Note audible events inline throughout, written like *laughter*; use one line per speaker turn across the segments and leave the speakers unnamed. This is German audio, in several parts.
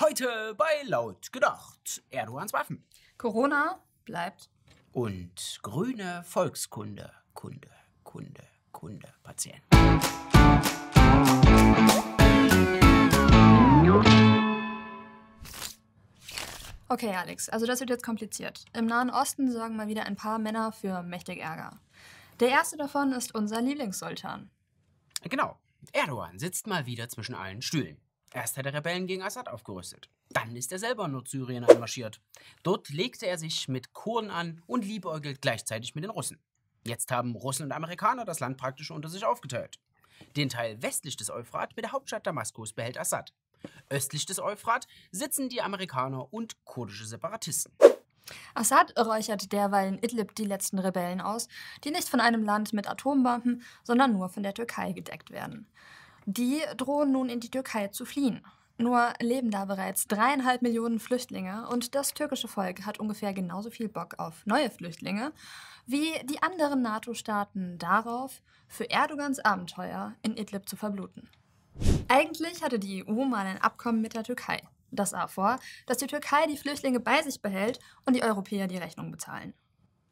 Heute bei Laut gedacht Erdogans Waffen.
Corona bleibt.
Und grüne Volkskunde, Kunde, Kunde, Kunde, Patient.
Okay, Alex, also das wird jetzt kompliziert. Im Nahen Osten sorgen mal wieder ein paar Männer für mächtig Ärger. Der erste davon ist unser Lieblingssultan.
Genau. Erdogan sitzt mal wieder zwischen allen Stühlen. Erst hat er Rebellen gegen Assad aufgerüstet. Dann ist er selber in Nordsyrien einmarschiert. Dort legte er sich mit Kurden an und liebäugelt gleichzeitig mit den Russen. Jetzt haben Russen und Amerikaner das Land praktisch unter sich aufgeteilt. Den Teil westlich des Euphrat mit der Hauptstadt Damaskus behält Assad. Östlich des Euphrat sitzen die Amerikaner und kurdische Separatisten.
Assad räuchert derweil in Idlib die letzten Rebellen aus, die nicht von einem Land mit Atombomben, sondern nur von der Türkei gedeckt werden. Die drohen nun in die Türkei zu fliehen. Nur leben da bereits dreieinhalb Millionen Flüchtlinge und das türkische Volk hat ungefähr genauso viel Bock auf neue Flüchtlinge wie die anderen NATO-Staaten darauf, für Erdogans Abenteuer in Idlib zu verbluten. Eigentlich hatte die EU mal ein Abkommen mit der Türkei. Das sah vor, dass die Türkei die Flüchtlinge bei sich behält und die Europäer die Rechnung bezahlen.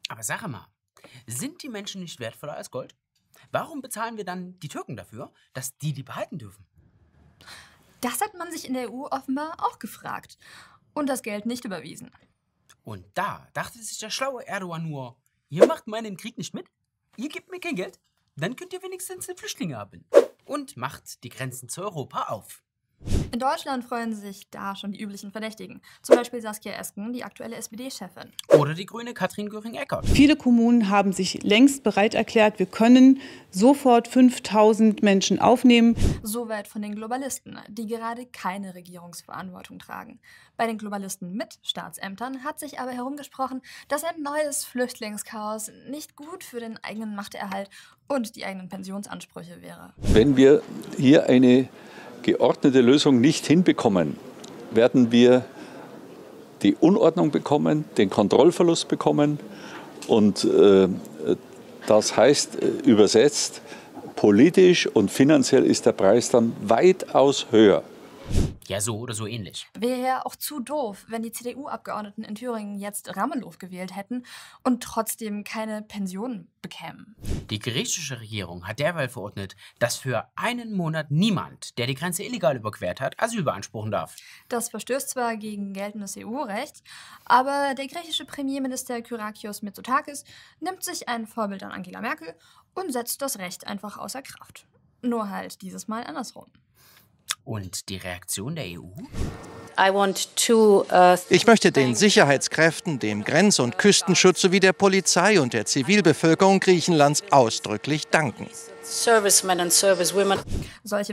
Aber sag mal, sind die Menschen nicht wertvoller als Gold? Warum bezahlen wir dann die Türken dafür, dass die die behalten dürfen?
Das hat man sich in der EU offenbar auch gefragt und das Geld nicht überwiesen.
Und da dachte sich der schlaue Erdogan nur, ihr macht meinen Krieg nicht mit, ihr gebt mir kein Geld, dann könnt ihr wenigstens die Flüchtlinge haben. Und macht die Grenzen zu Europa auf.
In Deutschland freuen sich da schon die üblichen Verdächtigen. Zum Beispiel Saskia Esken, die aktuelle SPD-Chefin.
Oder die grüne Katrin Göring-Eckardt.
Viele Kommunen haben sich längst bereit erklärt, wir können sofort 5000 Menschen aufnehmen.
Soweit von den Globalisten, die gerade keine Regierungsverantwortung tragen. Bei den Globalisten mit Staatsämtern hat sich aber herumgesprochen, dass ein neues Flüchtlingschaos nicht gut für den eigenen Machterhalt und die eigenen Pensionsansprüche wäre.
Wenn wir hier eine geordnete Lösung nicht hinbekommen, werden wir die Unordnung bekommen, den Kontrollverlust bekommen und äh, das heißt äh, übersetzt, politisch und finanziell ist der Preis dann weitaus höher.
Ja, so oder so ähnlich.
Wäre ja auch zu doof, wenn die CDU-Abgeordneten in Thüringen jetzt Ramelow gewählt hätten und trotzdem keine Pensionen bekämen.
Die griechische Regierung hat derweil verordnet, dass für einen Monat niemand, der die Grenze illegal überquert hat, Asyl beanspruchen darf.
Das verstößt zwar gegen geltendes EU-Recht, aber der griechische Premierminister Kyrakios Mitsotakis nimmt sich ein Vorbild an Angela Merkel und setzt das Recht einfach außer Kraft. Nur halt dieses Mal andersrum.
Und die Reaktion der EU?
Uh, ich möchte den Sicherheitskräften, dem Grenz- und Küstenschutz sowie der Polizei und der Zivilbevölkerung Griechenlands ausdrücklich danken.
Solche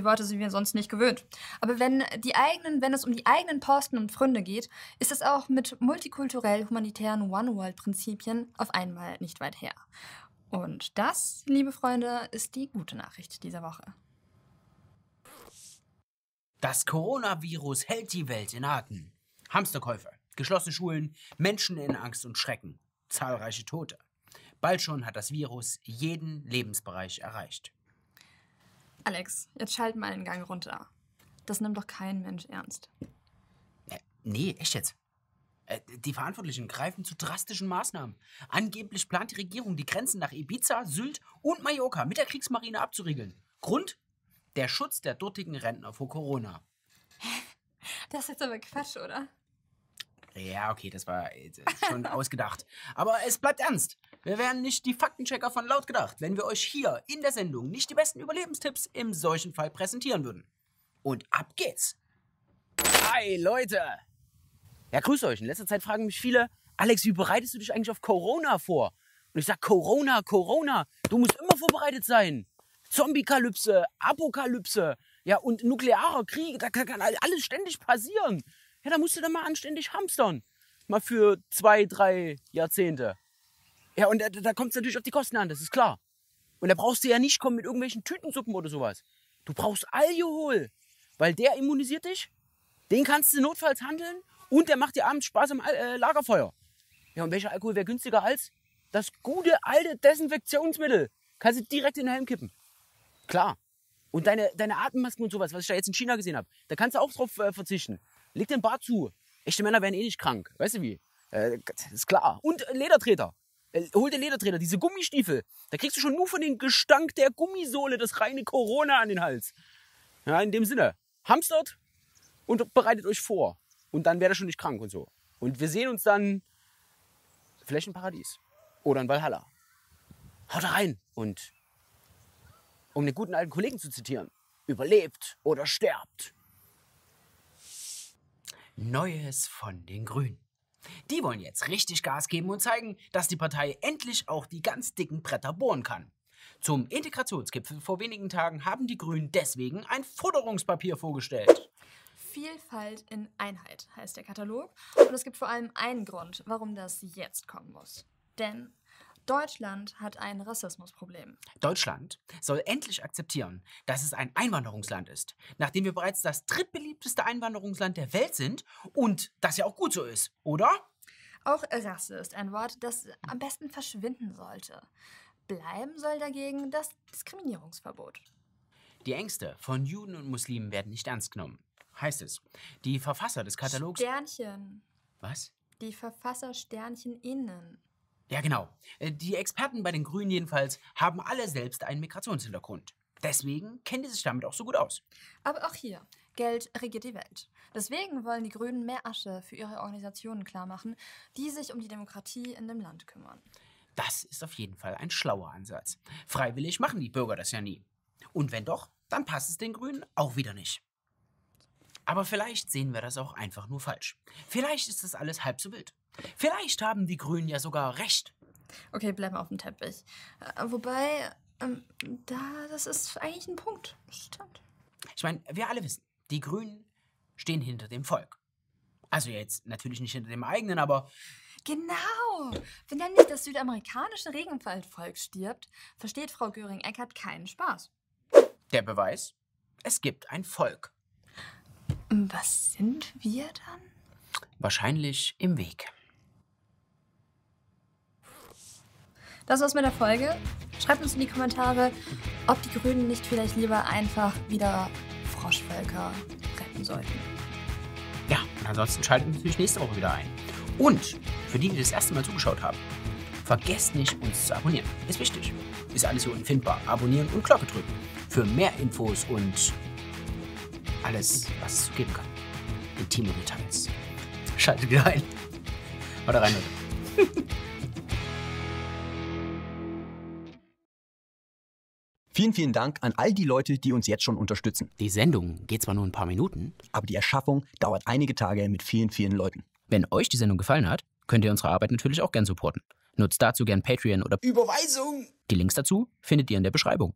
Worte sind wir sonst nicht gewöhnt. Aber wenn, die eigenen, wenn es um die eigenen Posten und Pfründe geht, ist es auch mit multikulturell-humanitären One-World-Prinzipien auf einmal nicht weit her. Und das, liebe Freunde, ist die gute Nachricht dieser Woche.
Das Coronavirus hält die Welt in Atem. Hamsterkäufe, geschlossene Schulen, Menschen in Angst und Schrecken, zahlreiche Tote. Bald schon hat das Virus jeden Lebensbereich erreicht.
Alex, jetzt schalt mal den Gang runter. Das nimmt doch kein Mensch ernst.
Äh, nee, echt jetzt. Äh, die Verantwortlichen greifen zu drastischen Maßnahmen. Angeblich plant die Regierung, die Grenzen nach Ibiza, Sylt und Mallorca mit der Kriegsmarine abzuriegeln. Grund? Der Schutz der dortigen Rentner vor Corona.
Das ist jetzt aber Quatsch, oder?
Ja, okay, das war schon *laughs* ausgedacht. Aber es bleibt ernst. Wir wären nicht die Faktenchecker von laut gedacht, wenn wir euch hier in der Sendung nicht die besten Überlebenstipps im solchen Fall präsentieren würden. Und ab geht's. Hi, Leute. Ja, grüß euch. In letzter Zeit fragen mich viele, Alex, wie bereitest du dich eigentlich auf Corona vor? Und ich sag, Corona, Corona, du musst immer vorbereitet sein. Zombie-Kalypse, Apokalypse, ja, und nuklearer Krieg, da kann alles ständig passieren. Ja, da musst du dann mal anständig hamstern. Mal für zwei, drei Jahrzehnte. Ja, und da, da kommt es natürlich auf die Kosten an, das ist klar. Und da brauchst du ja nicht kommen mit irgendwelchen Tütensuppen oder sowas. Du brauchst Alkohol, weil der immunisiert dich, den kannst du notfalls handeln und der macht dir abends Spaß am äh, Lagerfeuer. Ja, und welcher Alkohol wäre günstiger als das gute alte Desinfektionsmittel? Kannst du direkt in den Helm kippen. Klar. Und deine, deine Atemmasken und sowas, was ich da jetzt in China gesehen habe, da kannst du auch drauf äh, verzichten. leg den Bart zu. Echte Männer werden eh nicht krank. Weißt du wie? Äh, ist klar. Und äh, Ledertreter. Äh, hol den Ledertreter, diese Gummistiefel. Da kriegst du schon nur von dem Gestank der Gummisohle das reine Corona an den Hals. Ja, in dem Sinne. Hamstert und bereitet euch vor. Und dann werdet ihr schon nicht krank und so. Und wir sehen uns dann vielleicht im Paradies. Oder in Valhalla. Haut rein und um den guten alten Kollegen zu zitieren, überlebt oder sterbt. Neues von den Grünen. Die wollen jetzt richtig Gas geben und zeigen, dass die Partei endlich auch die ganz dicken Bretter bohren kann. Zum Integrationsgipfel vor wenigen Tagen haben die Grünen deswegen ein Forderungspapier vorgestellt.
Vielfalt in Einheit heißt der Katalog. Und es gibt vor allem einen Grund, warum das jetzt kommen muss. Denn Deutschland hat ein Rassismusproblem.
Deutschland soll endlich akzeptieren, dass es ein Einwanderungsland ist, nachdem wir bereits das drittbeliebteste Einwanderungsland der Welt sind und das ja auch gut so ist, oder?
Auch Rasse ist ein Wort, das am besten verschwinden sollte. Bleiben soll dagegen das Diskriminierungsverbot.
Die Ängste von Juden und Muslimen werden nicht ernst genommen, heißt es. Die Verfasser des Katalogs.
Sternchen.
Was?
Die Verfasser Sternchen innen.
Ja, genau. Äh, Die Experten bei den Grünen jedenfalls haben alle selbst einen Migrationshintergrund. Deswegen kennen die sich damit auch so gut aus.
Aber auch hier, Geld regiert die Welt. Deswegen wollen die Grünen mehr Asche für ihre Organisationen klarmachen, die sich um die Demokratie in dem Land kümmern.
Das ist auf jeden Fall ein schlauer Ansatz. Freiwillig machen die Bürger das ja nie. Und wenn doch, dann passt es den Grünen auch wieder nicht. Aber vielleicht sehen wir das auch einfach nur falsch. Vielleicht ist das alles halb so wild. Vielleicht haben die Grünen ja sogar recht.
Okay, bleiben auf dem Teppich. Äh, wobei, ähm, da, das ist eigentlich ein Punkt. Stimmt.
Ich meine, wir alle wissen, die Grünen stehen hinter dem Volk. Also jetzt natürlich nicht hinter dem eigenen, aber
Genau! Wenn dann nicht das südamerikanische Regenwaldvolk stirbt, versteht Frau Göring-Eckardt keinen Spaß.
der Beweis, es gibt ein Volk.
Was sind wir dann?
Wahrscheinlich im Weg.
Das war's mit der Folge. Schreibt uns in die Kommentare, ob die Grünen nicht vielleicht lieber einfach wieder Froschvölker retten sollten.
Ja, und ansonsten schaltet natürlich nächste Woche wieder ein. Und für die, die das erste Mal zugeschaut haben, vergesst nicht, uns zu abonnieren. Ist wichtig. Ist alles hier unten findbar. Abonnieren und Glocke drücken. Für mehr Infos und alles, was es so geben kann. Intime Details. Schaltet wieder ein. Haut rein, Leute. *laughs*
Vielen, vielen Dank an all die Leute, die uns jetzt schon unterstützen.
Die Sendung geht zwar nur ein paar Minuten.
Aber die Erschaffung dauert einige Tage mit vielen, vielen Leuten.
Wenn euch die Sendung gefallen hat, könnt ihr unsere Arbeit natürlich auch gern supporten. Nutzt dazu gern Patreon oder
Überweisung!
die Links dazu findet ihr in der Beschreibung.